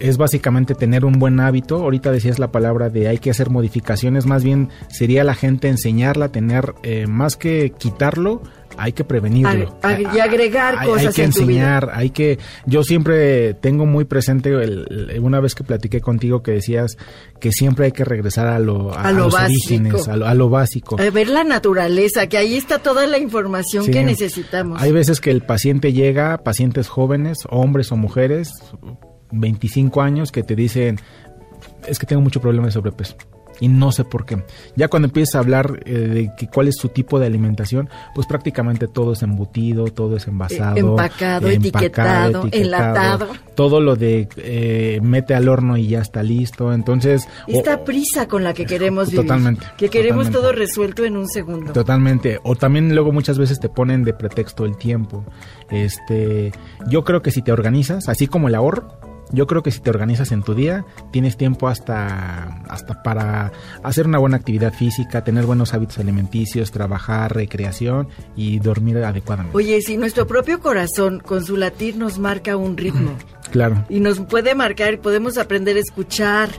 es básicamente tener un buen hábito. Ahorita decías la palabra de hay que hacer modificaciones, más bien sería la gente enseñarla a tener, eh, más que quitarlo, hay que prevenirlo. Ag- y agregar Hay- cosas Hay que en tu vida. enseñar, hay que... Yo siempre tengo muy presente, el- el- una vez que platiqué contigo que decías que siempre hay que regresar a lo, a, A lo los básico. orígenes, a lo, a lo básico. A ver la naturaleza, que ahí está toda la información Sí. que necesitamos. Hay veces que el paciente llega, pacientes jóvenes, hombres o mujeres, 25 años, que te dicen, es que tengo mucho problema de sobrepeso. Y no sé por qué. Ya cuando empiezas a hablar eh, de que cuál es su tipo de alimentación, pues prácticamente todo es embutido, todo es envasado, empacado, etiquetado, enlatado. Todo lo de eh, mete al horno y ya está listo. Entonces, Esta prisa con la que queremos vivir. Totalmente, Que queremos totalmente. todo resuelto en un segundo. Totalmente. O también luego muchas veces te ponen de pretexto el tiempo. Este, yo creo que si te organizas, así como el ahorro, yo creo que si te organizas en tu día, tienes tiempo hasta, hasta para hacer una buena actividad física, tener buenos hábitos alimenticios, trabajar, recreación y dormir adecuadamente. Oye, si nuestro propio corazón con su latir nos marca un ritmo Claro. y nos puede marcar y podemos aprender a escuchar,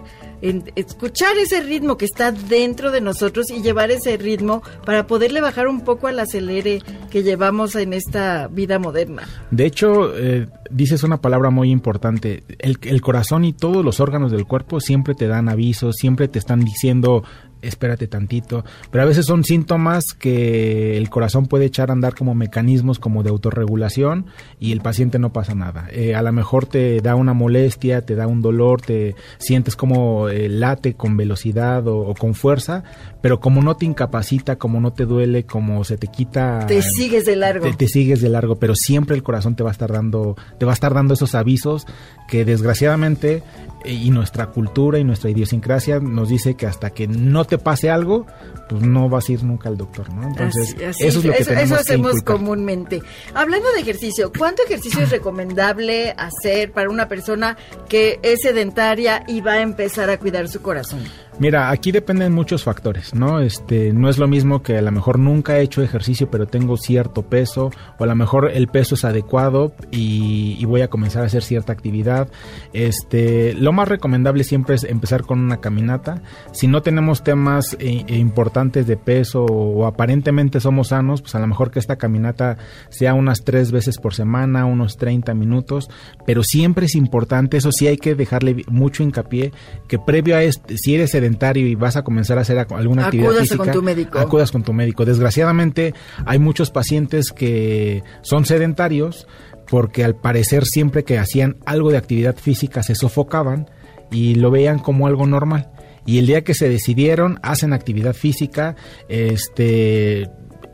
en- escuchar ese ritmo que está dentro de nosotros y llevar ese ritmo para poderle bajar un poco al acelere que llevamos en esta vida moderna. De hecho, eh, dices una palabra muy importante. El, el corazón y todos los órganos del cuerpo siempre te dan avisos, siempre te están diciendo, espérate tantito. Pero a veces son síntomas que el corazón puede echar a andar como mecanismos como de autorregulación y el paciente no pasa nada. Eh, a lo mejor te da una molestia, te da un dolor, te sientes como eh, late con velocidad o, o con fuerza, pero como no te incapacita, como no te duele, como se te quita... Te sigues de largo. Te, te sigues de largo, pero siempre el corazón te va a estar dando, te va a estar dando esos avisos que desgraciadamente eh, y nuestra cultura y nuestra idiosincrasia nos dice que hasta que no te pase algo, pues no vas a ir nunca al doctor, ¿no? Entonces, Así- así eso es lo que eso- tenemos eso hacemos comúnmente. Hablando de ejercicio, ¿cuánto ejercicio es recomendable hacer para una persona que es sedentaria y va a empezar a cuidar su corazón? Mira, aquí dependen muchos factores, ¿no? Este, no es lo mismo que a lo mejor nunca he hecho ejercicio, pero tengo cierto peso, o a lo mejor el peso es adecuado y, voy a comenzar a hacer cierta actividad. Este, lo más recomendable siempre es empezar con una caminata. Si no tenemos temas eh, eh, importantes de peso o, aparentemente somos sanos, pues a lo mejor que esta caminata sea unas tres veces por semana, unos 30 minutos, pero siempre es importante, eso sí hay que dejarle mucho hincapié, que previo a este, si eres sedentario y vas a comenzar a hacer alguna actividad física, con tu médico. acudas con tu médico. Desgraciadamente hay muchos pacientes que son sedentarios porque al parecer siempre que hacían algo de actividad física se sofocaban y lo veían como algo normal. Y el día que se decidieron, hacen actividad física, este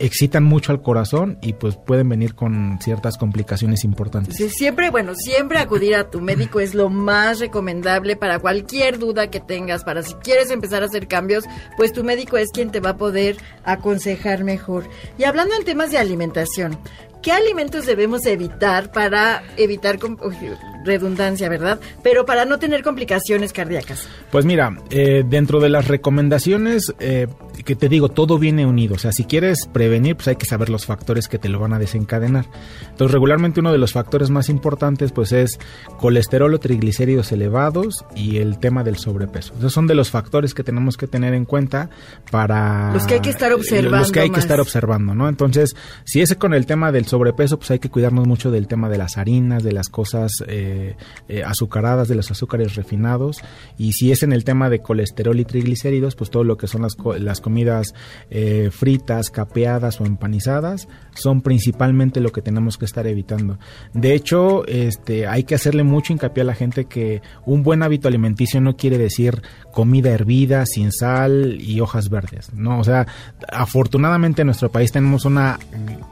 excitan mucho al corazón y pues pueden venir con ciertas complicaciones importantes. Siempre, bueno, siempre acudir a tu médico es lo más recomendable para cualquier duda que tengas, para si quieres empezar a hacer cambios, pues tu médico es quien te va a poder aconsejar mejor. Y hablando en temas de alimentación, ¿Qué alimentos debemos evitar para evitar redundancia, verdad? Pero para no tener complicaciones cardíacas. Pues mira, eh, dentro de las recomendaciones, eh, que te digo, todo viene unido. O sea, si quieres prevenir, pues hay que saber los factores que te lo van a desencadenar. Entonces, regularmente uno de los factores más importantes, pues es colesterol o triglicéridos elevados y el tema del sobrepeso. Esos son de los factores que tenemos que tener en cuenta para... Los que hay que estar observando. Los que hay que estar observando, ¿no? Entonces, si es con el tema del sobrepeso, pues hay que cuidarnos mucho del tema de las harinas, de las cosas eh, eh, azucaradas, de los azúcares refinados. Y si es en el tema de colesterol y triglicéridos, pues todo lo que son las, las comidas eh, fritas, capeadas o empanizadas son principalmente lo que tenemos que estar evitando. De hecho, este, hay que hacerle mucho hincapié a la gente que un buen hábito alimenticio no quiere decir comida hervida, sin sal y hojas verdes. No, o sea, afortunadamente en nuestro país tenemos una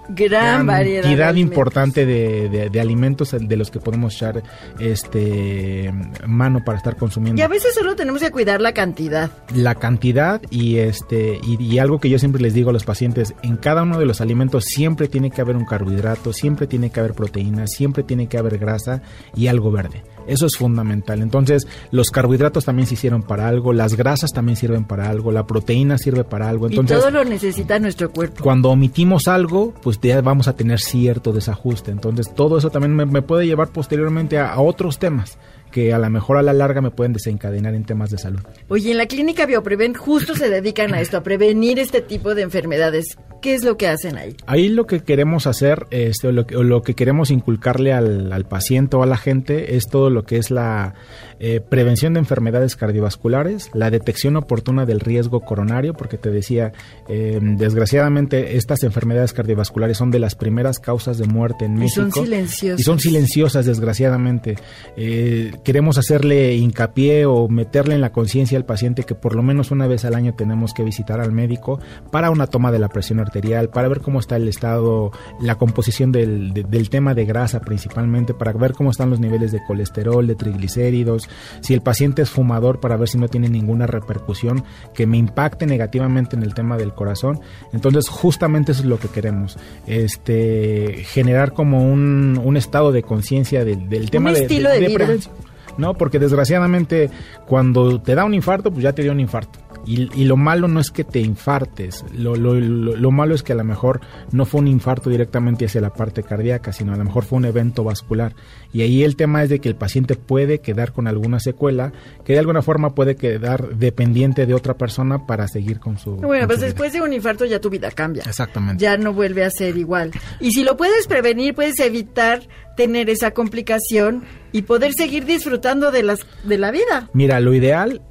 gran, variedad importante de, de, alimentos de los que podemos echar este mano para estar consumiendo. Y a veces solo tenemos que cuidar la cantidad. La cantidad y este y, algo que yo siempre les digo a los pacientes, en cada uno de los alimentos siempre tiene que haber un carbohidrato, siempre tiene que haber proteína, siempre tiene que haber grasa y algo verde. Eso es fundamental. Entonces, los carbohidratos también se hicieron para algo, las grasas también sirven para algo, la proteína sirve para algo. Entonces, y todo lo necesita nuestro cuerpo. Cuando omitimos algo, pues ya vamos a tener cierto desajuste. Entonces, todo eso también me, puede llevar posteriormente a otros temas que a lo mejor a la larga me pueden desencadenar en temas de salud. Oye, en la clínica BioPrevent justo se dedican a esto, a prevenir este tipo de enfermedades. ¿Qué es lo que hacen ahí? Ahí lo que queremos hacer, este, o, lo que, lo que queremos inculcarle al, al, paciente o a la gente es todo lo que es la eh, prevención de enfermedades cardiovasculares, la detección oportuna del riesgo coronario, porque te decía, eh, desgraciadamente estas enfermedades cardiovasculares son de las primeras causas de muerte en México. Y son silenciosas. Y son silenciosas, desgraciadamente. Eh, queremos hacerle hincapié o meterle en la conciencia al paciente que por lo menos una vez al año tenemos que visitar al médico para una toma de la presión arterial, para ver cómo está el estado, la composición del, del tema de grasa principalmente, para ver cómo están los niveles de colesterol, de triglicéridos, si el paciente es fumador para ver si no tiene ninguna repercusión que me impacte negativamente en el tema del corazón. Entonces justamente eso es lo que queremos, este generar como un, un estado de conciencia del, tema de, de prevención. ¿no? Porque desgraciadamente cuando te da un infarto, pues ya te dio un infarto. Y, lo malo no es que te infartes, lo, lo, lo, malo es que a lo mejor no fue un infarto directamente hacia la parte cardíaca, sino a lo mejor fue un evento vascular. Y ahí el tema es de que el paciente puede quedar con alguna secuela, que de alguna forma puede quedar dependiente de otra persona para seguir con su... Bueno, pues después de un infarto ya tu vida cambia. Exactamente. Ya no vuelve a ser igual. Y si lo puedes prevenir, puedes evitar tener esa complicación y poder seguir disfrutando de las de la vida. Mira, lo ideal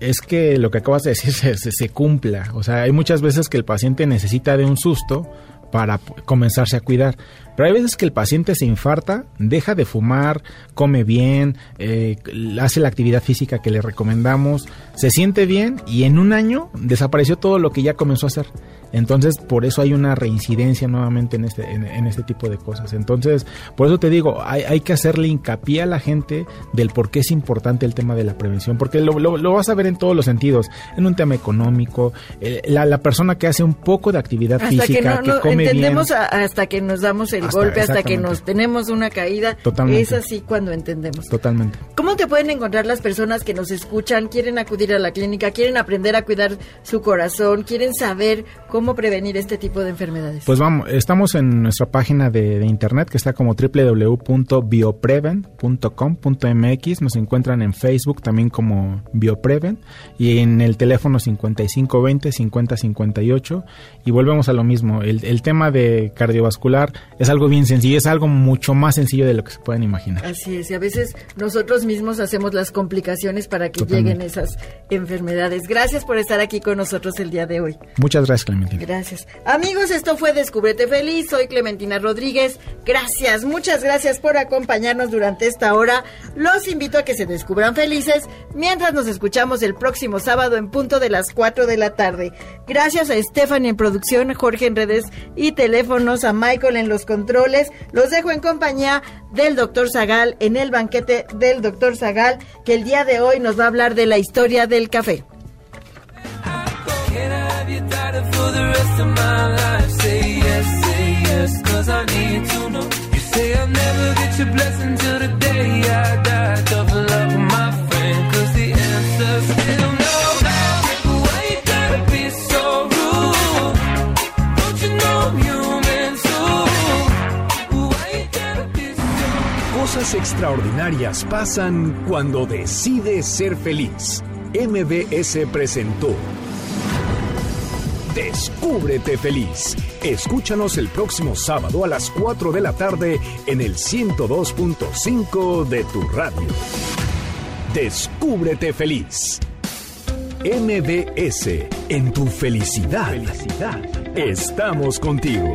es que lo que acabas de decir (laughs) se, se, cumpla. O sea, hay muchas veces que el paciente necesita de un susto para comenzarse a cuidar. Pero hay veces que el paciente se infarta, deja de fumar, come bien, eh, hace la actividad física que le recomendamos, se siente bien y en un año desapareció todo lo que ya comenzó a hacer. Entonces, por eso hay una reincidencia nuevamente en este, en, este tipo de cosas. Entonces, por eso te digo, hay, hay, que hacerle hincapié a la gente del por qué es importante el tema de la prevención, porque lo, lo, vas a ver en todos los sentidos, en un tema económico, eh, la, la, persona que hace un poco de actividad física, que, come entendemos hasta que nos damos el golpe, hasta que nos tenemos una caída. Totalmente. Es así cuando entendemos. Totalmente. ¿Cómo te pueden encontrar las personas que nos escuchan, quieren acudir a la clínica, quieren aprender a cuidar su corazón, quieren saber cómo prevenir este tipo de enfermedades? Pues vamos, estamos en nuestra página de, internet que está como www.biopreven.com.mx. Nos encuentran en Facebook también como Biopreven y en el teléfono 5520 5058. Y volvemos a lo mismo. El, tema de cardiovascular es algo bien sencillo, es algo mucho más sencillo de lo que se pueden imaginar. Así es, y a veces nosotros mismos hacemos las complicaciones para que Totalmente. lleguen esas enfermedades. Gracias por estar aquí con nosotros el día de hoy. Muchas gracias, Clementina. Gracias. Amigos, esto fue Descúbrete Feliz. Soy Clementina Rodríguez. Gracias, muchas gracias por acompañarnos durante esta hora. Los invito a que se descubran felices mientras nos escuchamos el próximo sábado en punto de las 4 de la tarde. Gracias a Stephanie en producción, Jorge en redes y teléfonos, a Michael en los controles. Los dejo en compañía del doctor Zagal en el banquete del doctor Zagal, que el día de hoy nos va a hablar de la historia del café. Cosas extraordinarias pasan cuando decides ser feliz. MBS presentó Descúbrete feliz. Escúchanos el próximo sábado a las 4 de la tarde en el 102.5 de tu radio. Descúbrete feliz. MBS en tu felicidad. Estamos contigo.